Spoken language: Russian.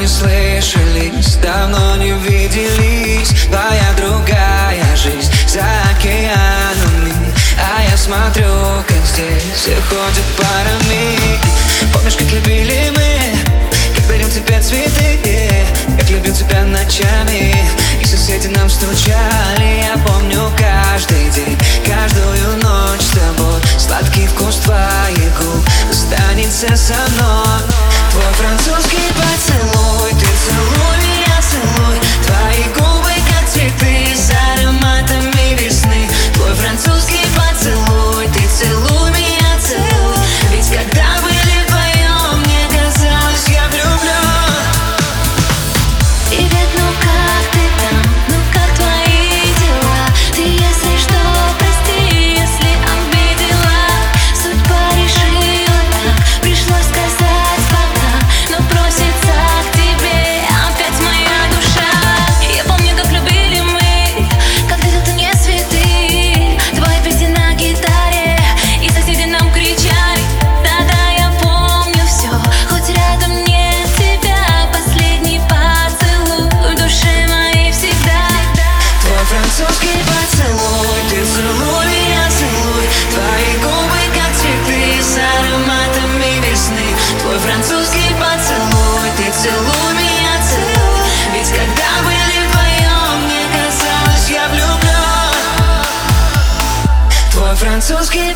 не слышались, давно не виделись. Твоя другая жизнь за океанами А я смотрю, как здесь все ходят парами. Помнишь, как любили мы, как дарим тебе цветы Как любил тебя ночами, и соседи нам стучали Я помню каждый день, каждую ночь с тобой. Сладкий вкус твоих губ останется со мной. Твой французский поцелуй Sus que